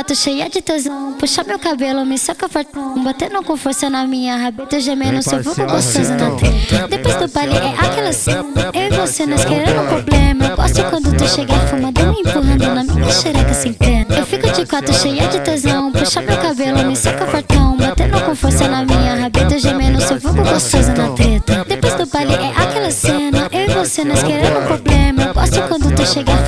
quatro cheia de tesão. Puxa meu cabelo, me saca fartão. Batendo com força na minha rabeta, gemendo seu vulgo gostoso na teta. Depois do baile é aquela cena. Eu e você, nós querendo um problema. Eu gosto quando tu chega fumadão, empurrando na minha xereca sem pena. Eu fico de quatro cheia de tesão. Puxa meu cabelo, me saca fartão. Batendo com força na minha rabeta, gemendo seu vulgo gostoso na teta. Depois do baile é aquela cena. Eu e você, nós querendo um problema. Eu gosto quando tu chega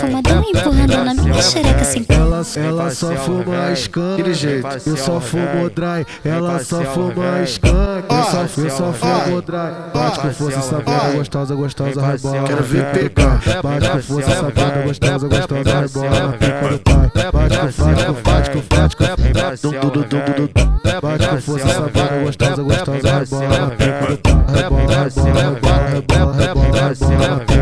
xereca sem pena. Ela, ela só fuma skunk, aquele jeito. Eu só fumo dry, ela só fuma skunk. Eu só, eu só fumo dry. Bate com força, sabendo, gostosa, gostosa, rebola. Quero ver pegar. Bate com força, sabendo, gostosa, gostosa, rebola. Pica do pai. Bate com, bate com, bate com, bate com. Dum. Bate com força, sabendo, gostosa, gostosa, rebola. Pica do pai. Rebola, rebola, rebola, rebola, rebola, rebola.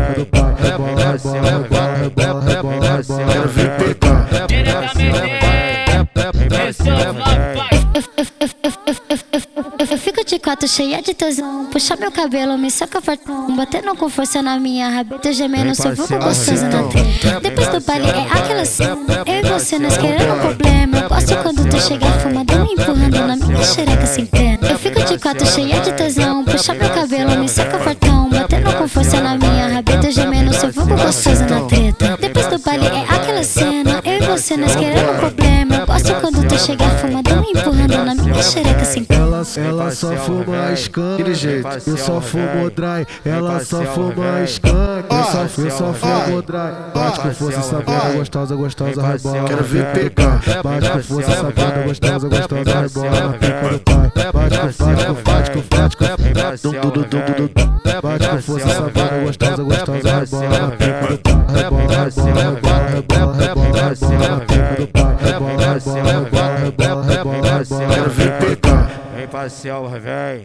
Eu fico de quatro cheia de tesão. Puxa meu cabelo, me saca fartão. Batendo com força na minha rabeta, gemendo seu vulgo gostoso na teta. Depois do baile é aquela cena. Eu e você, nós querendo um problema. Eu gosto quando tu chega fumadão, empurrando na minha xereca sem pena. Eu fico de quatro cheia de tesão. Puxa meu cabelo, me saca fartão. Batendo com força na minha rabeta, gemendo seu vulgo gostoso na teta. Depois cena. Eu e você, nós querendo um problema. Eu gosto quando tu chega fumadão, empurrando na minha xereca sem pena. Ela, ela só fuma skunk, aquele jeito. Eu só fumo dry, ela só fuma skunk. Eu só, eu só fumo dry. Bate com força, sabendo, gostosa, gostosa, rebola. Quero ver pegar. Bate com força, sabendo, gostosa, gostosa, rebola. Na pica do pai. Bate com, com, bate com. Dum, dum, dum, dum, dum. Bate com força, sabendo, gostosa, gostosa, rebola. Na pica do pai. Rebola, rebola, rebola, rebola, Vem parcial, vem.